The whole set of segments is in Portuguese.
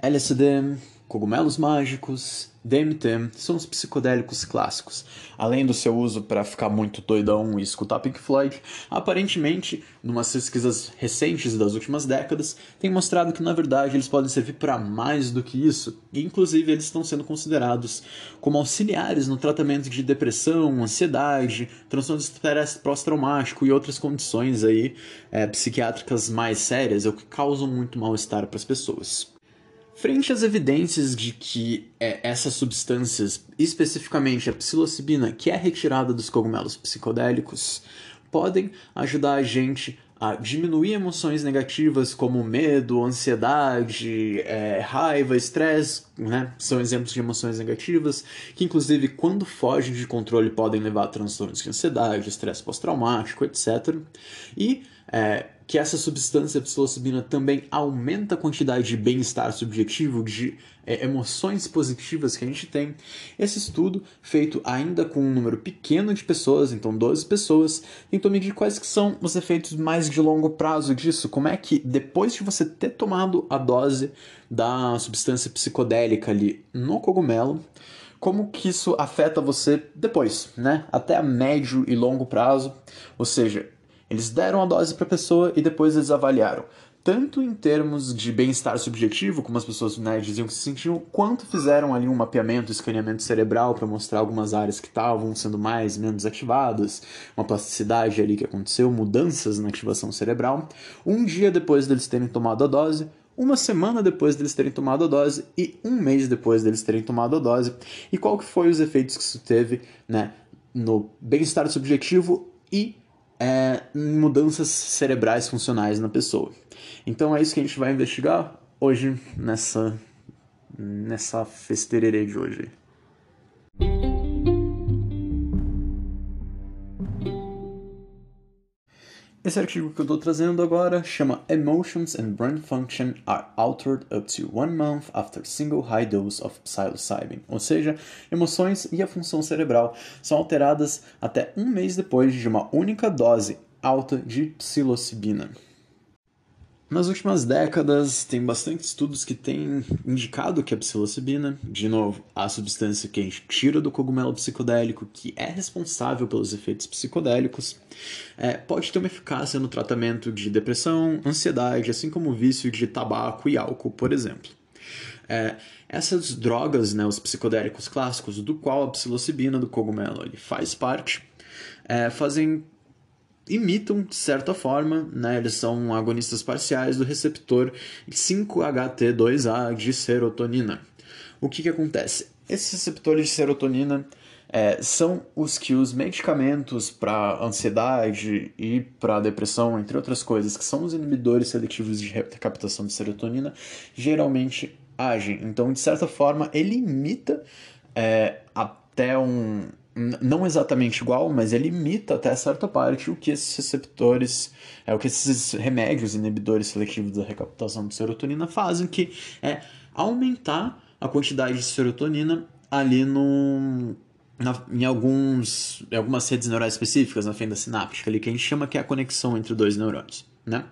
LSD, cogumelos mágicos, DMT são os psicodélicos clássicos. Além do seu uso para ficar muito doidão e escutar Pink Floyd, aparentemente, numas pesquisas recentes das últimas décadas, tem mostrado que na verdade eles podem servir para mais do que isso. E inclusive eles estão sendo considerados como auxiliares no tratamento de depressão, ansiedade, transtorno de estresse pós-traumático e outras condições aí é, psiquiátricas mais sérias, ou que causam muito mal-estar para as pessoas. Frente às evidências de que é, essas substâncias, especificamente a psilocibina, que é retirada dos cogumelos psicodélicos, podem ajudar a gente a diminuir emoções negativas como medo, ansiedade, é, raiva, estresse, né? São exemplos de emoções negativas que, inclusive, quando fogem de controle, podem levar a transtornos de ansiedade, estresse pós-traumático, etc. E é, que essa substância psilocibina também aumenta a quantidade de bem-estar subjetivo, de é, emoções positivas que a gente tem. Esse estudo, feito ainda com um número pequeno de pessoas, então 12 pessoas, tentou medir quais que são os efeitos mais de longo prazo disso. Como é que, depois de você ter tomado a dose da substância psicodélica ali no cogumelo, como que isso afeta você depois, né? Até a médio e longo prazo. Ou seja, eles deram a dose para a pessoa e depois eles avaliaram. Tanto em termos de bem-estar subjetivo, como as pessoas né, diziam que se sentiam, quanto fizeram ali um mapeamento, escaneamento cerebral para mostrar algumas áreas que estavam sendo mais menos ativadas, uma plasticidade ali que aconteceu, mudanças na ativação cerebral. Um dia depois deles terem tomado a dose, uma semana depois deles terem tomado a dose e um mês depois deles terem tomado a dose. E qual que foi os efeitos que isso teve né, no bem-estar subjetivo e é, mudanças cerebrais funcionais na pessoa. Então é isso que a gente vai investigar hoje nessa nessa festererê de hoje. Esse artigo que eu estou trazendo agora chama Emotions and Brain Function are altered up to one month after single high dose of psilocybin. Ou seja, emoções e a função cerebral são alteradas até um mês depois de uma única dose alta de psilocibina. Nas últimas décadas, tem bastante estudos que têm indicado que a psilocibina, de novo, a substância que a gente tira do cogumelo psicodélico, que é responsável pelos efeitos psicodélicos, é, pode ter uma eficácia no tratamento de depressão, ansiedade, assim como o vício de tabaco e álcool, por exemplo. É, essas drogas, né, os psicodélicos clássicos, do qual a psilocibina do cogumelo ele faz parte, é, fazem imitam, de certa forma, né, eles são agonistas parciais do receptor 5-HT2A de serotonina. O que, que acontece? Esses receptores de serotonina é, são os que os medicamentos para ansiedade e para depressão, entre outras coisas, que são os inibidores seletivos de recaptação de serotonina, geralmente agem. Então, de certa forma, ele imita é, até um, não exatamente igual, mas ele imita até certa parte o que esses receptores, é o que esses remédios inibidores seletivos da recaptação de serotonina fazem, que é aumentar a quantidade de serotonina ali no, na, em, alguns, em algumas redes neurais específicas, na fenda sináptica, ali, que a gente chama que é a conexão entre dois neurônios. Né?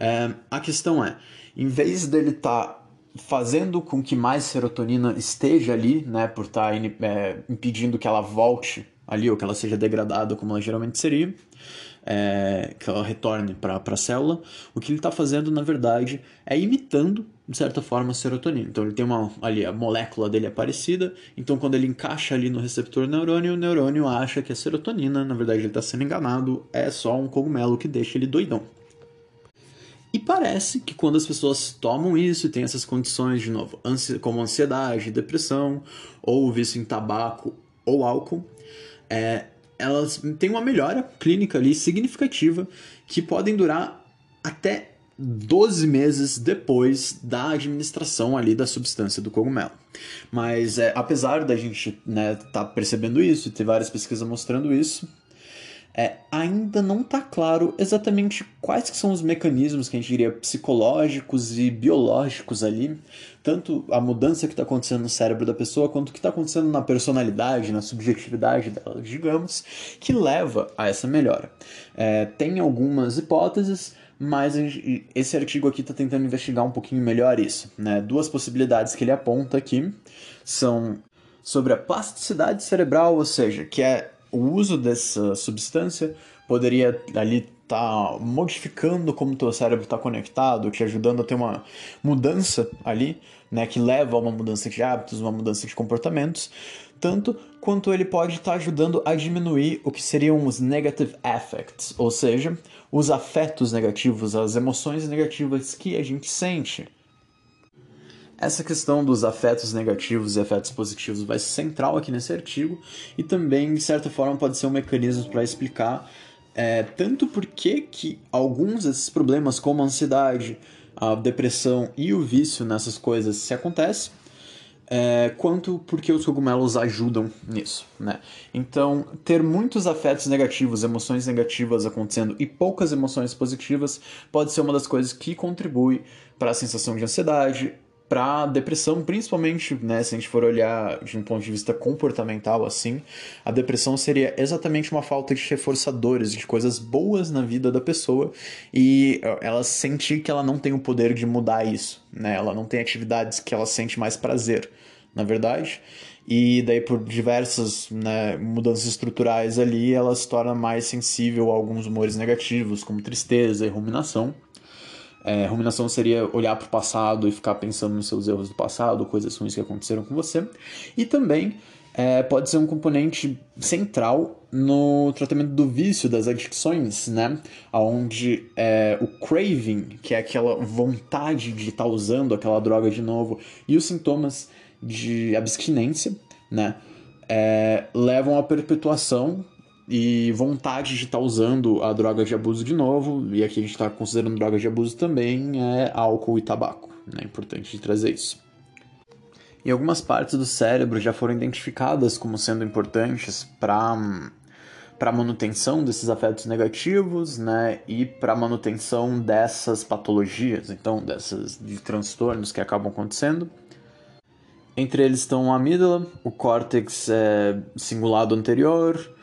É, a questão é, em vez dele estar tá fazendo com que mais serotonina esteja ali, né, por estar tá, é, impedindo que ela volte ali, ou que ela seja degradada como ela geralmente seria, é, que ela retorne para a célula, o que ele está fazendo, na verdade, é imitando, de certa forma, a serotonina. Então ele tem uma, ali, a molécula dele é parecida, então quando ele encaixa ali no receptor neurônio, o neurônio acha que é serotonina, na verdade ele está sendo enganado, é só um cogumelo que deixa ele doidão. E parece que quando as pessoas tomam isso e têm essas condições, de novo, como ansiedade, depressão, ou vício em tabaco ou álcool, é, elas têm uma melhora clínica ali significativa que podem durar até 12 meses depois da administração ali da substância do cogumelo. Mas é, apesar da gente estar né, tá percebendo isso e ter várias pesquisas mostrando isso, é, ainda não está claro exatamente quais são os mecanismos que a gente diria psicológicos e biológicos ali, tanto a mudança que está acontecendo no cérebro da pessoa, quanto o que está acontecendo na personalidade, na subjetividade dela, digamos, que leva a essa melhora. É, tem algumas hipóteses, mas esse artigo aqui está tentando investigar um pouquinho melhor isso. Né? Duas possibilidades que ele aponta aqui são sobre a plasticidade cerebral, ou seja, que é o uso dessa substância poderia ali tá modificando como teu cérebro está conectado, te ajudando a ter uma mudança ali, né, que leva a uma mudança de hábitos, uma mudança de comportamentos, tanto quanto ele pode estar tá ajudando a diminuir o que seriam os negative affects, ou seja, os afetos negativos, as emoções negativas que a gente sente. Essa questão dos afetos negativos e afetos positivos vai ser central aqui nesse artigo e também, de certa forma, pode ser um mecanismo para explicar é, tanto porque que alguns desses problemas, como a ansiedade, a depressão e o vício nessas coisas se acontecem, é, quanto porque os cogumelos ajudam nisso, né? Então, ter muitos afetos negativos, emoções negativas acontecendo e poucas emoções positivas pode ser uma das coisas que contribui para a sensação de ansiedade, para depressão, principalmente, né, se a gente for olhar de um ponto de vista comportamental assim, a depressão seria exatamente uma falta de reforçadores, de coisas boas na vida da pessoa e ela sentir que ela não tem o poder de mudar isso, né? Ela não tem atividades que ela sente mais prazer, na verdade. E daí por diversas né, mudanças estruturais ali, ela se torna mais sensível a alguns humores negativos, como tristeza e ruminação. É, ruminação seria olhar para o passado e ficar pensando nos seus erros do passado, coisas ruins que aconteceram com você. E também é, pode ser um componente central no tratamento do vício, das adicções, né? Onde é, o craving, que é aquela vontade de estar tá usando aquela droga de novo, e os sintomas de abstinência, né? É, levam à perpetuação e vontade de estar tá usando a droga de abuso de novo, e aqui a gente está considerando droga de abuso também, é álcool e tabaco. Né? É importante trazer isso. E algumas partes do cérebro já foram identificadas como sendo importantes para para manutenção desses afetos negativos, né, e para manutenção dessas patologias, então dessas de transtornos que acabam acontecendo. Entre eles estão a amígdala, o córtex é, cingulado anterior,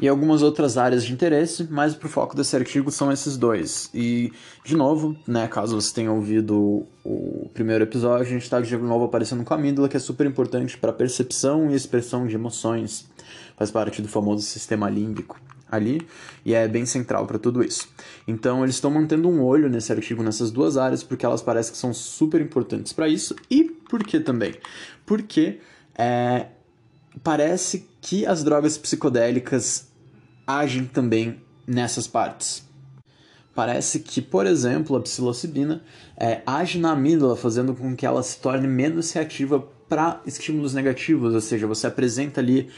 e algumas outras áreas de interesse, mas pro foco desse artigo são esses dois. E, de novo, né, caso você tenha ouvido o primeiro episódio, a gente está de novo aparecendo com a amígdala, que é super importante para percepção e expressão de emoções. Faz parte do famoso sistema límbico ali e é bem central para tudo isso. Então eles estão mantendo um olho nesse artigo nessas duas áreas porque elas parecem que são super importantes para isso e por que também? Porque é, parece que as drogas psicodélicas agem também nessas partes. Parece que, por exemplo, a psilocibina é, age na amígdala, fazendo com que ela se torne menos reativa para estímulos negativos, ou seja, você apresenta ali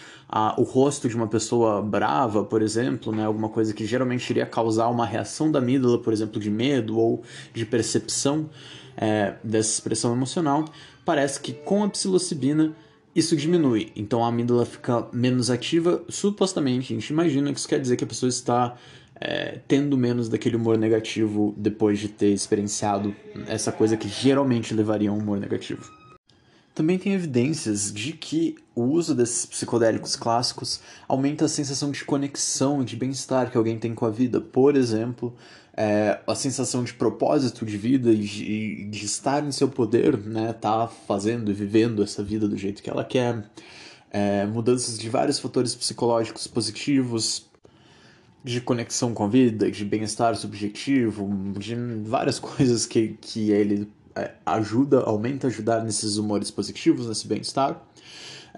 o rosto de uma pessoa brava, por exemplo, né, alguma coisa que geralmente iria causar uma reação da amígdala, por exemplo, de medo ou de percepção é, dessa expressão emocional, parece que com a psilocibina isso diminui. Então a amígdala fica menos ativa. Supostamente, a gente imagina que isso quer dizer que a pessoa está é, tendo menos daquele humor negativo depois de ter experienciado essa coisa que geralmente levaria a um humor negativo. Também tem evidências de que o uso desses psicodélicos clássicos aumenta a sensação de conexão e de bem-estar que alguém tem com a vida. Por exemplo, é, a sensação de propósito de vida e de, de, estar em seu poder, né, tá fazendo e vivendo essa vida do jeito que ela quer, é, mudanças de vários fatores psicológicos positivos, de conexão com a vida, de bem-estar subjetivo, de várias coisas que, que ele é, ajuda, aumenta ajudar nesses humores positivos, nesse bem-estar.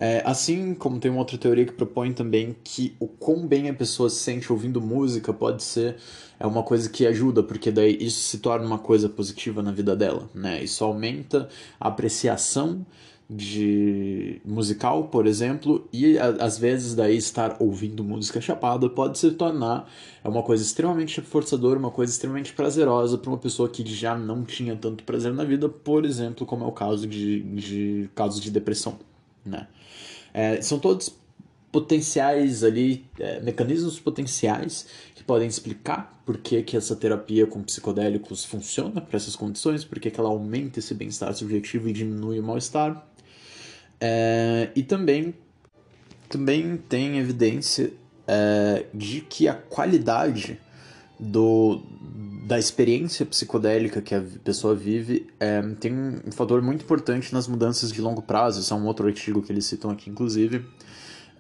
É, assim como tem uma outra teoria que propõe também que o quão bem a pessoa se sente ouvindo música pode ser é uma coisa que ajuda, porque daí isso se torna uma coisa positiva na vida dela, né? Isso aumenta a apreciação de musical, por exemplo, e às vezes daí estar ouvindo música chapada pode se tornar é uma coisa extremamente reforçadora, uma coisa extremamente prazerosa para uma pessoa que já não tinha tanto prazer na vida, por exemplo, como é o caso de, de casos de depressão, né? É, são todos potenciais ali, é, mecanismos potenciais que podem explicar por que, que essa terapia com psicodélicos funciona para essas condições, por que, que ela aumenta esse bem-estar subjetivo e diminui o mal-estar. É, e também, também tem evidência é, de que a qualidade do, da experiência psicodélica que a pessoa vive é, tem um fator muito importante nas mudanças de longo prazo. Isso é um outro artigo que eles citam aqui, inclusive,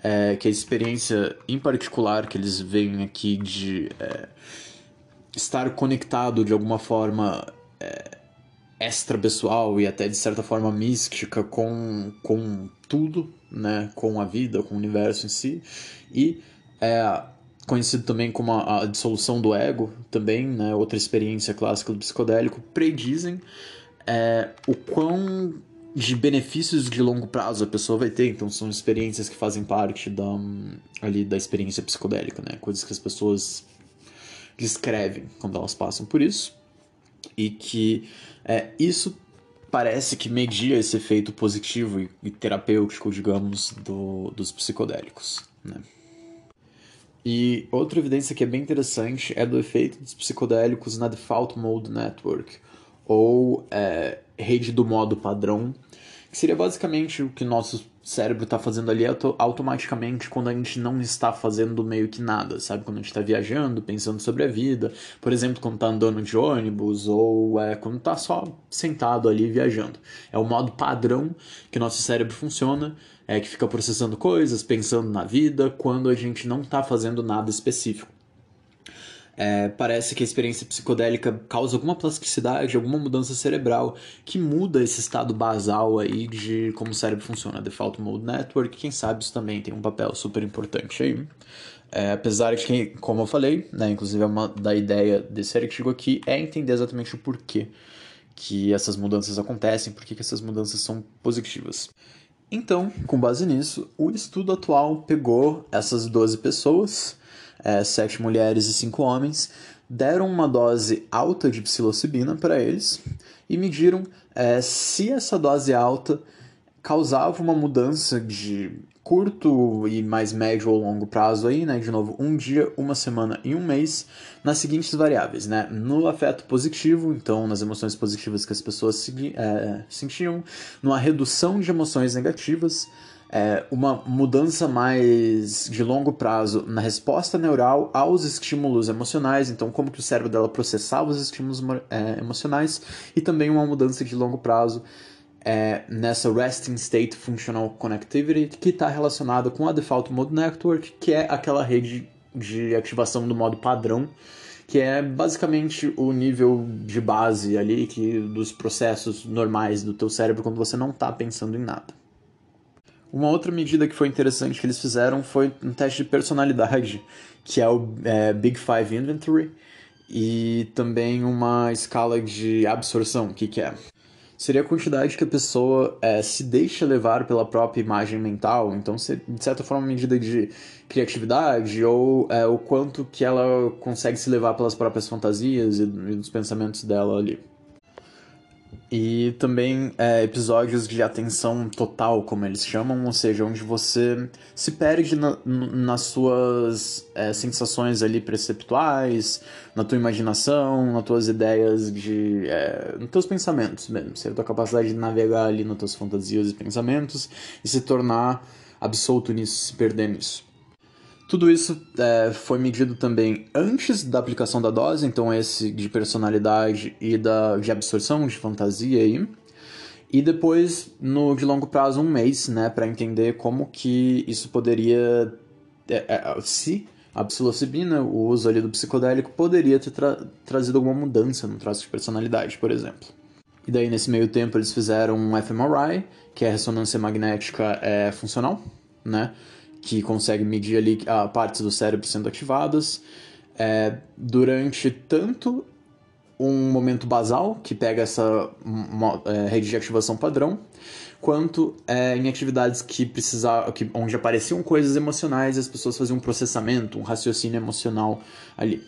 é, que a experiência em particular que eles veem aqui de é, estar conectado de alguma forma é, extra-pessoal e até de certa forma mística com, com tudo, né? com a vida, com o universo em si. E é conhecido também como a, a dissolução do ego, também, né? outra experiência clássica do psicodélico, predizem é, o quão de benefícios de longo prazo a pessoa vai ter. Então são experiências que fazem parte da, ali, da experiência psicodélica, né? coisas que as pessoas descrevem quando elas passam por isso. E que é, isso parece que media esse efeito positivo e, e terapêutico, digamos, do, dos psicodélicos. Né? E outra evidência que é bem interessante é do efeito dos psicodélicos na Default Mode Network, ou é, rede do modo padrão, que seria basicamente o que nosso cérebro está fazendo ali automaticamente quando a gente não está fazendo meio que nada, sabe? Quando a gente está viajando, pensando sobre a vida, por exemplo, quando está andando de ônibus ou é, quando está só sentado ali viajando. É o modo padrão que nosso cérebro funciona, é que fica processando coisas, pensando na vida, quando a gente não está fazendo nada específico. É, parece que a experiência psicodélica causa alguma plasticidade, alguma mudança cerebral que muda esse estado basal aí de como o cérebro funciona. Default Mode Network, quem sabe isso também tem um papel super importante aí. É, apesar de que, como eu falei, né, inclusive é uma da ideia desse artigo aqui é entender exatamente o porquê que essas mudanças acontecem, por que essas mudanças são positivas. Então, com base nisso, o estudo atual pegou essas 12 pessoas é, sete mulheres e cinco homens, deram uma dose alta de psilocibina para eles e mediram é, se essa dose alta causava uma mudança de curto e mais médio ou longo prazo aí, né? De novo, um dia, uma semana e um mês, nas seguintes variáveis, né? No afeto positivo, então nas emoções positivas que as pessoas é, sentiam, numa redução de emoções negativas, é, uma mudança mais de longo prazo na resposta neural aos estímulos emocionais, então como que o cérebro dela processava os estímulos é, emocionais, e também uma mudança de longo prazo é, nessa Resting State Functional Connectivity, que está relacionada com a Default Mode Network, que é aquela rede de ativação do modo padrão, que é basicamente o nível de base ali que dos processos normais do teu cérebro quando você não está pensando em nada. Uma outra medida que foi interessante que eles fizeram foi um teste de personalidade, que é o é, Big Five Inventory, e também uma escala de absorção. O que, que é? Seria a quantidade que a pessoa é, se deixa levar pela própria imagem mental, então, de certa forma, uma medida de criatividade, ou é, o quanto que ela consegue se levar pelas próprias fantasias e, e dos pensamentos dela ali. E também é, episódios de atenção total, como eles chamam, ou seja, onde você se perde na, nas suas é, sensações ali perceptuais, na tua imaginação, nas tuas ideias de. É, nos teus pensamentos mesmo, seja, a tua capacidade de navegar ali nas tuas fantasias e pensamentos e se tornar absoluto nisso, se perder nisso. Tudo isso é, foi medido também antes da aplicação da dose, então esse de personalidade e da, de absorção, de fantasia aí. E depois, no de longo prazo, um mês, né, para entender como que isso poderia, é, é, se a psilocibina, o uso ali do psicodélico, poderia ter tra trazido alguma mudança no traço de personalidade, por exemplo. E daí, nesse meio tempo, eles fizeram um fMRI, que é a ressonância magnética é, funcional, né? Que consegue medir ali a partes do cérebro sendo ativadas é, durante tanto um momento basal, que pega essa é, rede de ativação padrão, quanto é, em atividades que precisar, que, onde apareciam coisas emocionais as pessoas faziam um processamento, um raciocínio emocional ali.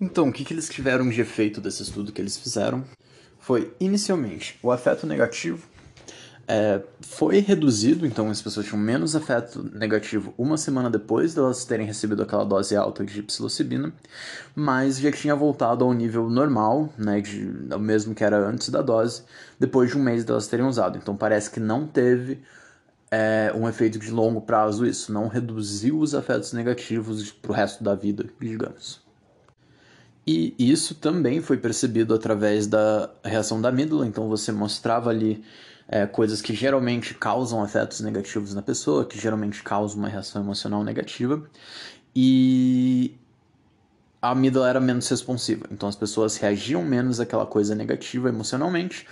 Então, o que, que eles tiveram de efeito desse estudo que eles fizeram? Foi, inicialmente, o afeto negativo é, foi reduzido, então as pessoas tinham menos afeto negativo uma semana depois delas terem recebido aquela dose alta de psilocibina, mas já tinha voltado ao nível normal, né, de, o mesmo que era antes da dose, depois de um mês delas terem usado. Então parece que não teve é, um efeito de longo prazo isso, não reduziu os afetos negativos para o resto da vida, digamos. E isso também foi percebido através da reação da amígdala, então você mostrava ali é, coisas que geralmente causam afetos negativos na pessoa, que geralmente causam uma reação emocional negativa, e a amígdala era menos responsiva, então as pessoas reagiam menos àquela coisa negativa emocionalmente,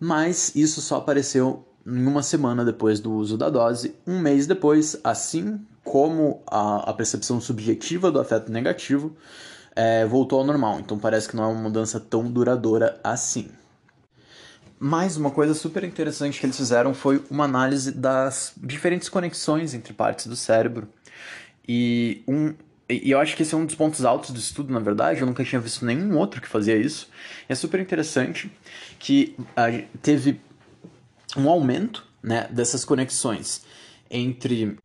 mas isso só apareceu em uma semana depois do uso da dose, um mês depois, assim como a, a percepção subjetiva do afeto negativo é, voltou ao normal. Então parece que não é uma mudança tão duradoura assim. Mais uma coisa super interessante que eles fizeram foi uma análise das diferentes conexões entre partes do cérebro. E, um, e eu acho que esse é um dos pontos altos do estudo, na verdade. Eu nunca tinha visto nenhum outro que fazia isso. E é super interessante que uh, teve um aumento né, dessas conexões entre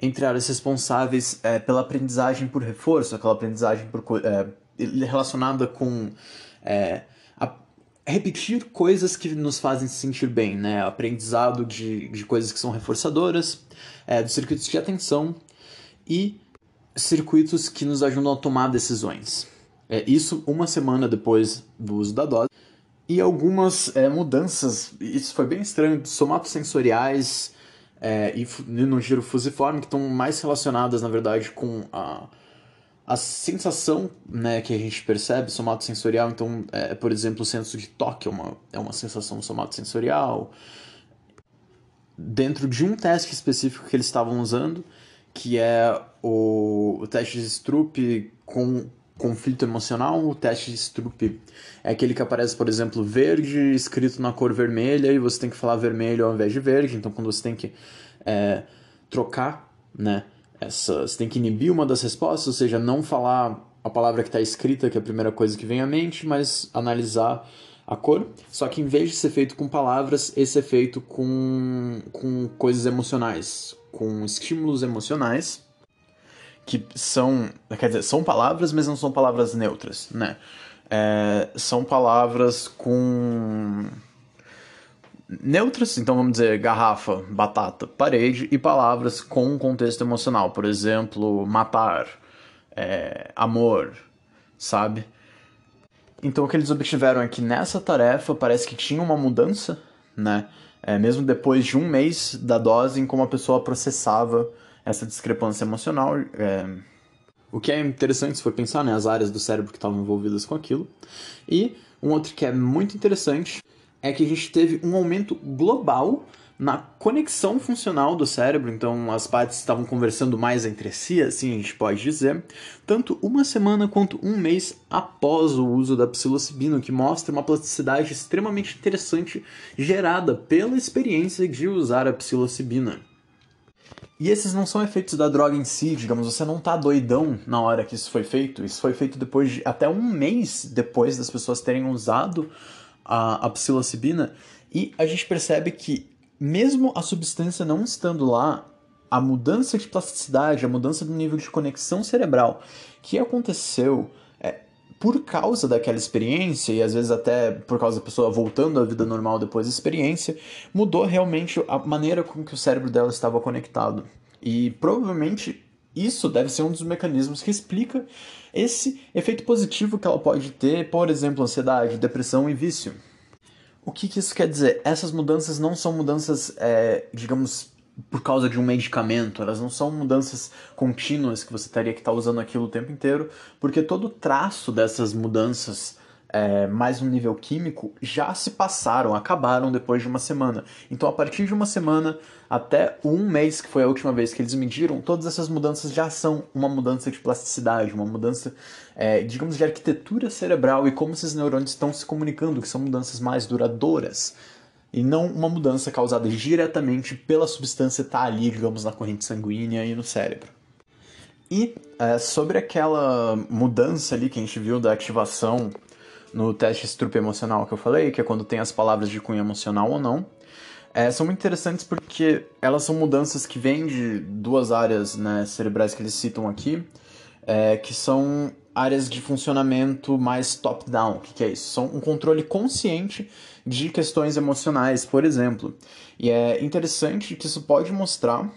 entre áreas responsáveis é, pela aprendizagem por reforço, aquela aprendizagem por, é, relacionada com é, repetir coisas que nos fazem se sentir bem, né? Aprendizado de, de coisas que são reforçadoras, é, dos circuitos de atenção e circuitos que nos ajudam a tomar decisões. É, isso uma semana depois do uso da dose. E algumas é, mudanças, isso foi bem estranho, somatosensoriais, é, e no giro fusiforme que estão mais relacionadas, na verdade, com a, a sensação né, que a gente percebe somatosensorial. Então, é, por exemplo, o senso de toque é uma, é uma sensação somatosensorial. Dentro de um teste específico que eles estavam usando, que é o, o teste de Stroop com conflito emocional, o teste de Stroop é aquele que aparece, por exemplo, verde escrito na cor vermelha e você tem que falar vermelho ao invés de verde. Então, quando você tem que é, trocar, né, essa, você tem que inibir uma das respostas, ou seja, não falar a palavra que está escrita, que é a primeira coisa que vem à mente, mas analisar a cor. Só que em vez de ser feito com palavras, esse é feito com, com coisas emocionais, com estímulos emocionais que são, quer dizer, são palavras, mas não são palavras neutras, né? É, são palavras com neutras, então vamos dizer garrafa, batata, parede, e palavras com contexto emocional, por exemplo, matar, é, amor, sabe? Então o que eles obtiveram é que nessa tarefa parece que tinha uma mudança, né? É, mesmo depois de um mês da dose, em como a pessoa processava essa discrepância emocional. É... O que é interessante se for pensar, né? As áreas do cérebro que estavam envolvidas com aquilo. E um outro que é muito interessante é que a gente teve um aumento global na conexão funcional do cérebro, então as partes estavam conversando mais entre si, assim a gente pode dizer, tanto uma semana quanto um mês após o uso da psilocibina, que mostra uma plasticidade extremamente interessante gerada pela experiência de usar a psilocibina. E esses não são efeitos da droga em si, digamos, você não tá doidão na hora que isso foi feito. Isso foi feito depois de até um mês depois das pessoas terem usado a, a psilocibina. E a gente percebe que, mesmo a substância não estando lá, a mudança de plasticidade, a mudança do nível de conexão cerebral que aconteceu é, por causa daquela experiência, e às vezes até por causa da pessoa voltando à vida normal depois da experiência, mudou realmente a maneira com que o cérebro dela estava conectado. E provavelmente isso deve ser um dos mecanismos que explica esse efeito positivo que ela pode ter, por exemplo, ansiedade, depressão e vício. O que, que isso quer dizer? Essas mudanças não são mudanças, é, digamos, por causa de um medicamento, elas não são mudanças contínuas que você teria que estar tá usando aquilo o tempo inteiro, porque todo traço dessas mudanças é, mais no nível químico já se passaram, acabaram depois de uma semana. Então, a partir de uma semana até um mês, que foi a última vez que eles mediram, todas essas mudanças já são uma mudança de plasticidade, uma mudança, é, digamos, de arquitetura cerebral e como esses neurônios estão se comunicando, que são mudanças mais duradouras e não uma mudança causada diretamente pela substância estar tá ali, digamos, na corrente sanguínea e no cérebro. E é, sobre aquela mudança ali que a gente viu da ativação no teste estrupe emocional que eu falei, que é quando tem as palavras de cunho emocional ou não, é, são muito interessantes porque elas são mudanças que vêm de duas áreas né, cerebrais que eles citam aqui, é, que são áreas de funcionamento mais top-down. O que, que é isso? São um controle consciente de questões emocionais, por exemplo. E é interessante que isso pode mostrar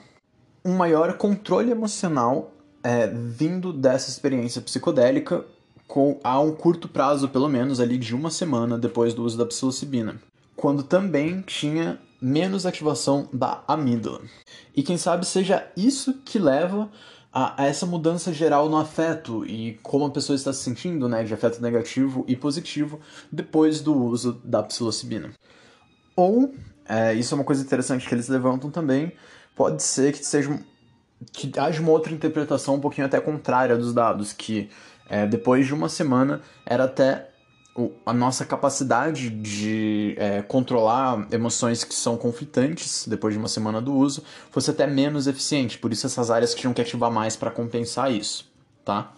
um maior controle emocional é, vindo dessa experiência psicodélica com, a um curto prazo, pelo menos, ali de uma semana depois do uso da psilocibina, quando também tinha menos ativação da amígdala. E quem sabe seja isso que leva a, essa mudança geral no afeto e como a pessoa está se sentindo, né, de afeto negativo e positivo depois do uso da psilocibina. Ou, é, isso é uma coisa interessante que eles levantam também, pode ser que seja que haja uma outra interpretação um pouquinho até contrária dos dados, que é, depois de uma semana era até a nossa capacidade de é, controlar emoções que são conflitantes depois de uma semana do uso fosse até menos eficiente. Por isso essas áreas tinham que ativar mais para compensar isso, tá?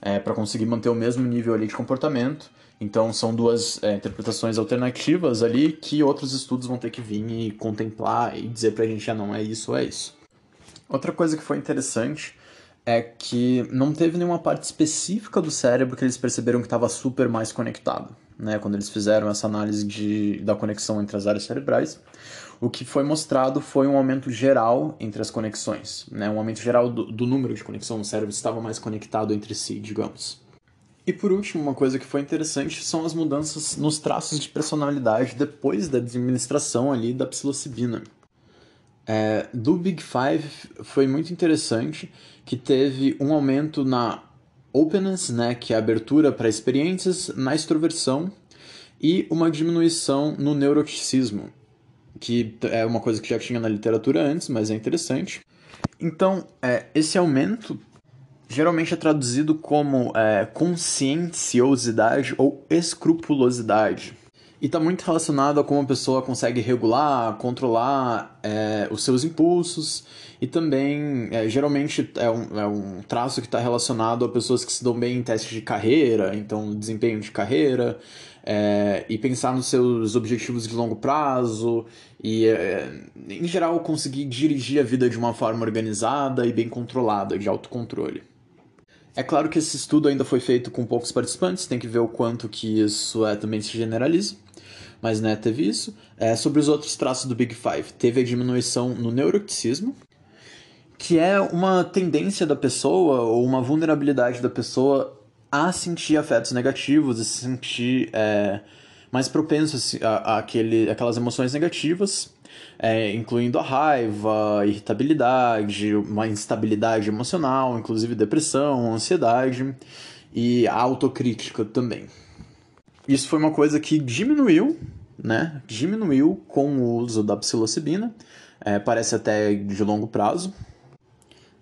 É, para conseguir manter o mesmo nível ali de comportamento. Então são duas é, interpretações alternativas ali que outros estudos vão ter que vir e contemplar e dizer para a gente, ah, não é isso, é isso. Outra coisa que foi interessante é que não teve nenhuma parte específica do cérebro que eles perceberam que estava super mais conectado, né? Quando eles fizeram essa análise de, da conexão entre as áreas cerebrais, o que foi mostrado foi um aumento geral entre as conexões, né? Um aumento geral do, do número de conexões, o cérebro estava mais conectado entre si, digamos. E por último, uma coisa que foi interessante são as mudanças nos traços de personalidade depois da administração ali da psilocibina. É, do Big Five foi muito interessante que teve um aumento na openness, né, que é a abertura para experiências, na extroversão e uma diminuição no neuroticismo, que é uma coisa que já tinha na literatura antes, mas é interessante. Então, é, esse aumento geralmente é traduzido como é, conscienciosidade ou escrupulosidade. E está muito relacionado a como a pessoa consegue regular, controlar é, os seus impulsos e também, é, geralmente, é um, é um traço que está relacionado a pessoas que se dão bem em testes de carreira, então desempenho de carreira, é, e pensar nos seus objetivos de longo prazo e, é, em geral, conseguir dirigir a vida de uma forma organizada e bem controlada, de autocontrole. É claro que esse estudo ainda foi feito com poucos participantes, tem que ver o quanto que isso é, também se generaliza mas né, teve isso. É, sobre os outros traços do Big Five, teve a diminuição no neuroticismo, que é uma tendência da pessoa ou uma vulnerabilidade da pessoa a sentir afetos negativos e se sentir é, mais propenso a, a aquele, aquelas emoções negativas, é, incluindo a raiva, irritabilidade, uma instabilidade emocional, inclusive depressão, ansiedade e a autocrítica também. Isso foi uma coisa que diminuiu, né? Diminuiu com o uso da psilocibina, é, parece até de longo prazo.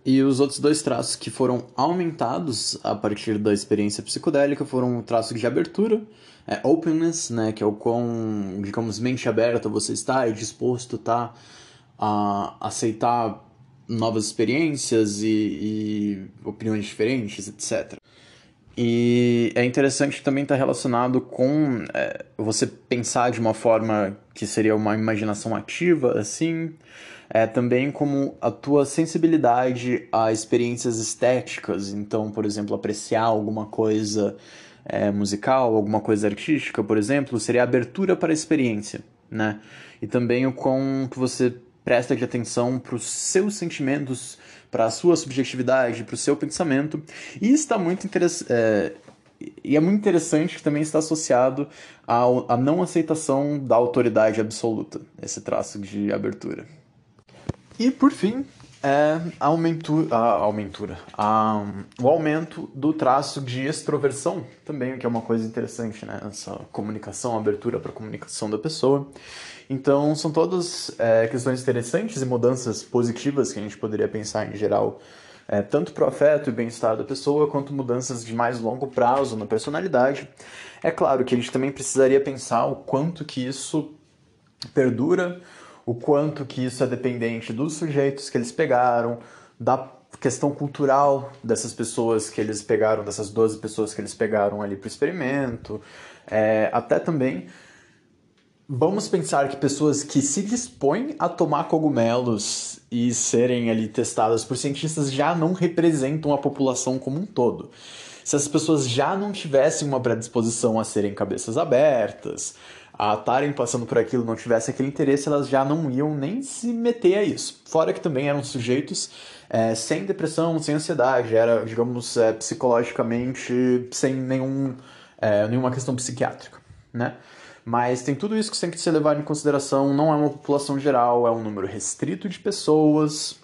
E os outros dois traços que foram aumentados a partir da experiência psicodélica foram o traço de abertura, é, openness, né, que é o quão, digamos, mente aberta você está e disposto tá a aceitar novas experiências e, e opiniões diferentes, etc. E é interessante que também está relacionado com é, você pensar de uma forma que seria uma imaginação ativa, assim, é, também como a tua sensibilidade a experiências estéticas. Então, por exemplo, apreciar alguma coisa é, musical, alguma coisa artística, por exemplo, seria abertura para a experiência, né? E também o quão que você presta atenção para os seus sentimentos para a sua subjetividade, para o seu pensamento. E está muito interessante. É, e é muito interessante que também está associado à não aceitação da autoridade absoluta, esse traço de abertura. E por fim, é a, a aumentura, a, o aumento do traço de extroversão, também, que é uma coisa interessante, né? Essa comunicação, abertura para comunicação da pessoa. Então, são todas é, questões interessantes e mudanças positivas que a gente poderia pensar em geral, é, tanto para o afeto e bem-estar da pessoa, quanto mudanças de mais longo prazo na personalidade. É claro que a gente também precisaria pensar o quanto que isso perdura, o quanto que isso é dependente dos sujeitos que eles pegaram, da questão cultural dessas pessoas que eles pegaram, dessas 12 pessoas que eles pegaram ali para o experimento, é, até também Vamos pensar que pessoas que se dispõem a tomar cogumelos e serem ali testadas por cientistas já não representam a população como um todo. Se as pessoas já não tivessem uma predisposição a serem cabeças abertas, a passando por aquilo, não tivesse aquele interesse, elas já não iam nem se meter a isso. Fora que também eram sujeitos é, sem depressão, sem ansiedade, era, digamos, é, psicologicamente sem nenhum, é, nenhuma questão psiquiátrica, né? Mas tem tudo isso que tem que ser levado em consideração, não é uma população geral, é um número restrito de pessoas.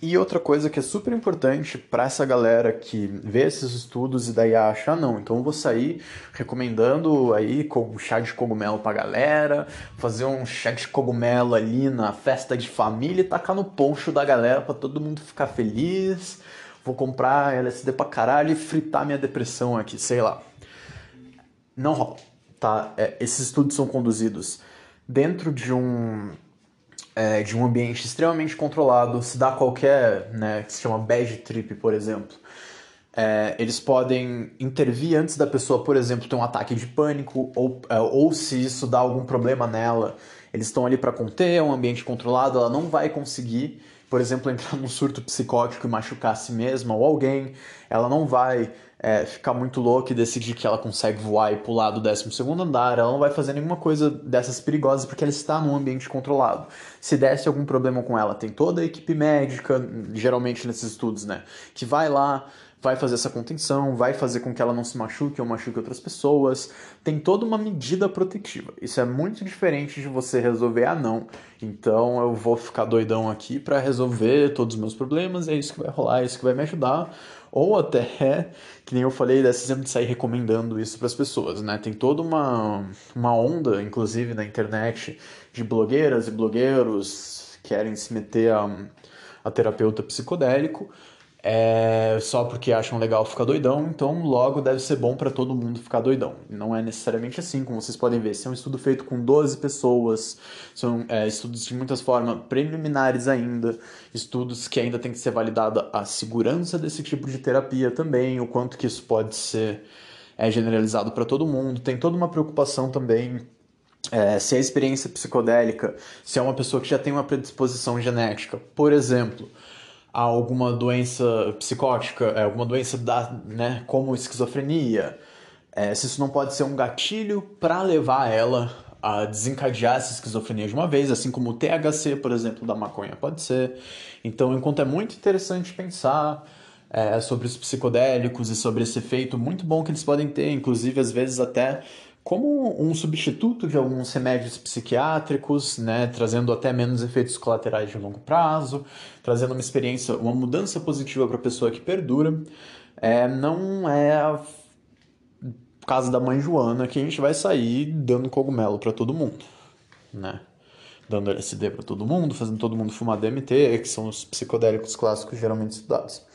E outra coisa que é super importante para essa galera que vê esses estudos e daí acha, ah, não, então eu vou sair recomendando aí com chá de cogumelo pra galera, fazer um chá de cogumelo ali na festa de família e tacar no poncho da galera para todo mundo ficar feliz. Vou comprar LSD pra caralho e fritar minha depressão aqui, sei lá. Não rola, tá? É, esses estudos são conduzidos dentro de um é, de um ambiente extremamente controlado, se dá qualquer, né, que se chama bad trip, por exemplo, é, eles podem intervir antes da pessoa, por exemplo, ter um ataque de pânico, ou, é, ou se isso dá algum problema nela, eles estão ali para conter, é um ambiente controlado, ela não vai conseguir, por exemplo, entrar num surto psicótico e machucar a si mesma ou alguém, ela não vai é, ficar muito louca e decidir que ela consegue voar e pular do 12 andar, ela não vai fazer nenhuma coisa dessas perigosas porque ela está num ambiente controlado. Se desse algum problema com ela, tem toda a equipe médica, geralmente nesses estudos, né, que vai lá, vai fazer essa contenção, vai fazer com que ela não se machuque ou machuque outras pessoas. Tem toda uma medida protetiva. Isso é muito diferente de você resolver, ah, não, então eu vou ficar doidão aqui para resolver todos os meus problemas, é isso que vai rolar, é isso que vai me ajudar. Ou até, que nem eu falei, desse exemplo de sair recomendando isso para as pessoas, né? Tem toda uma, uma onda, inclusive na internet, de blogueiras e blogueiros que querem se meter a, a terapeuta psicodélico é só porque acham legal ficar doidão, então logo deve ser bom para todo mundo ficar doidão. Não é necessariamente assim, como vocês podem ver. Esse é um estudo feito com 12 pessoas, são é, estudos de muitas formas preliminares ainda, estudos que ainda tem que ser validada a segurança desse tipo de terapia também, o quanto que isso pode ser é, generalizado para todo mundo. Tem toda uma preocupação também é, se a experiência psicodélica, se é uma pessoa que já tem uma predisposição genética, por exemplo a alguma doença psicótica, é, alguma doença da, né, como esquizofrenia, é, se isso não pode ser um gatilho para levar ela a desencadear essa esquizofrenia de uma vez, assim como o THC, por exemplo, da maconha pode ser. Então, enquanto é muito interessante pensar é, sobre os psicodélicos e sobre esse efeito muito bom que eles podem ter, inclusive às vezes até como um substituto de alguns remédios psiquiátricos, né, trazendo até menos efeitos colaterais de longo prazo, trazendo uma experiência, uma mudança positiva para a pessoa que perdura. É, não é a casa da mãe Joana que a gente vai sair dando cogumelo para todo mundo, né? Dando LSD para todo mundo, fazendo todo mundo fumar DMT, que são os psicodélicos clássicos geralmente estudados.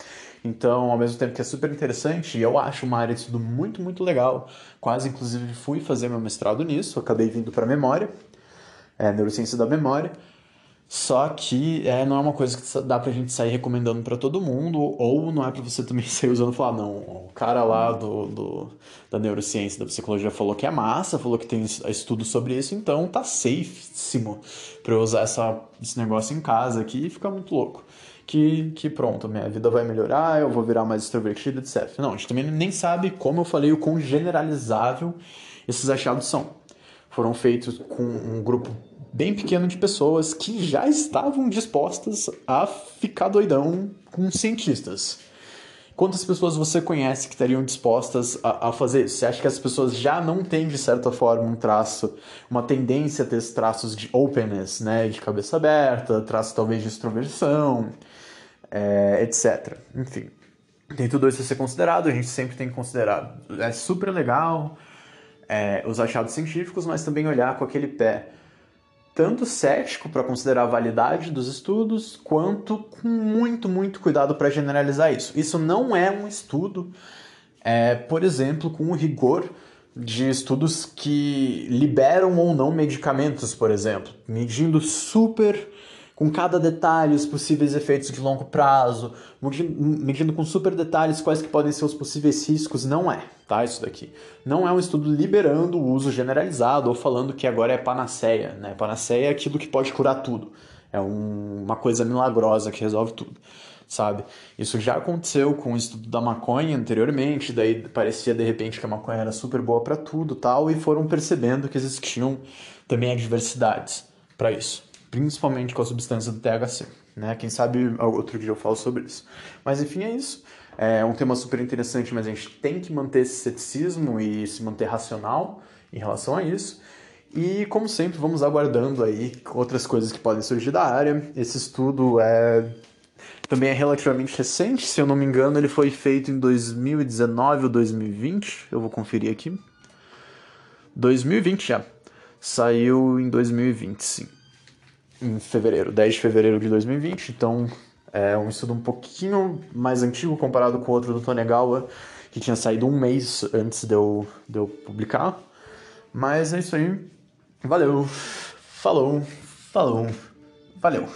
Então, ao mesmo tempo que é super interessante, eu acho uma área de estudo muito, muito legal. Quase, inclusive, fui fazer meu mestrado nisso, acabei vindo para memória, é, neurociência da memória. Só que é, não é uma coisa que dá pra gente sair recomendando para todo mundo, ou não é pra você também sair usando e falar, não, o cara lá do, do, da neurociência, da psicologia falou que é massa, falou que tem estudo sobre isso, então tá safeíssimo pra eu usar essa, esse negócio em casa aqui e ficar muito louco que, que pronto, minha vida vai melhorar, eu vou virar mais extrovertido, etc. Não, a gente também nem sabe, como eu falei, o quão generalizável esses achados são. Foram feitos com um grupo bem pequeno de pessoas que já estavam dispostas a ficar doidão com cientistas. Quantas pessoas você conhece que estariam dispostas a, a, fazer isso? Você acha que as pessoas já não têm, de certa forma, um traço, uma tendência a ter traços de openness, né? De cabeça aberta, traço talvez de extroversão, é, etc. Enfim, tem tudo isso a ser considerado, a gente sempre tem que considerar. É super legal é, os achados científicos, mas também olhar com aquele pé tanto cético para considerar a validade dos estudos, quanto com muito, muito cuidado para generalizar isso. Isso não é um estudo, é, por exemplo, com o rigor de estudos que liberam ou não medicamentos, por exemplo, medindo super com cada detalhe os possíveis efeitos de longo prazo, medindo com super detalhes quais que podem ser os possíveis riscos, não é, tá? Isso daqui. Não é um estudo liberando o uso generalizado ou falando que agora é panaceia, né? Panaceia é aquilo que pode curar tudo. é um, uma coisa milagrosa que resolve tudo, sabe? Isso já aconteceu com o estudo da maconha anteriormente, daí parecia de repente que a maconha era super boa para tudo tal, e foram percebendo que existiam também adversidades para isso, principalmente com a substância do THC, né? Quem sabe outro dia eu falo sobre isso. Mas enfim, é isso. É um tema super interessante, mas a gente tem que manter esse ceticismo e se manter racional em relação a isso. E, como sempre, vamos aguardando aí outras coisas que podem surgir da área. Esse estudo é também é relativamente recente, se eu não me engano, ele foi feito em 2019 ou 2020. Eu vou conferir aqui. 2020 já. Saiu em 2020, sim. Em fevereiro, 10 de fevereiro de 2020. Então, é um estudo um pouquinho mais antigo comparado com o outro do Tonegawa, que tinha saído um mês antes de eu, de eu publicar. Mas é isso aí. Valeu. Falou. Falou. Valeu.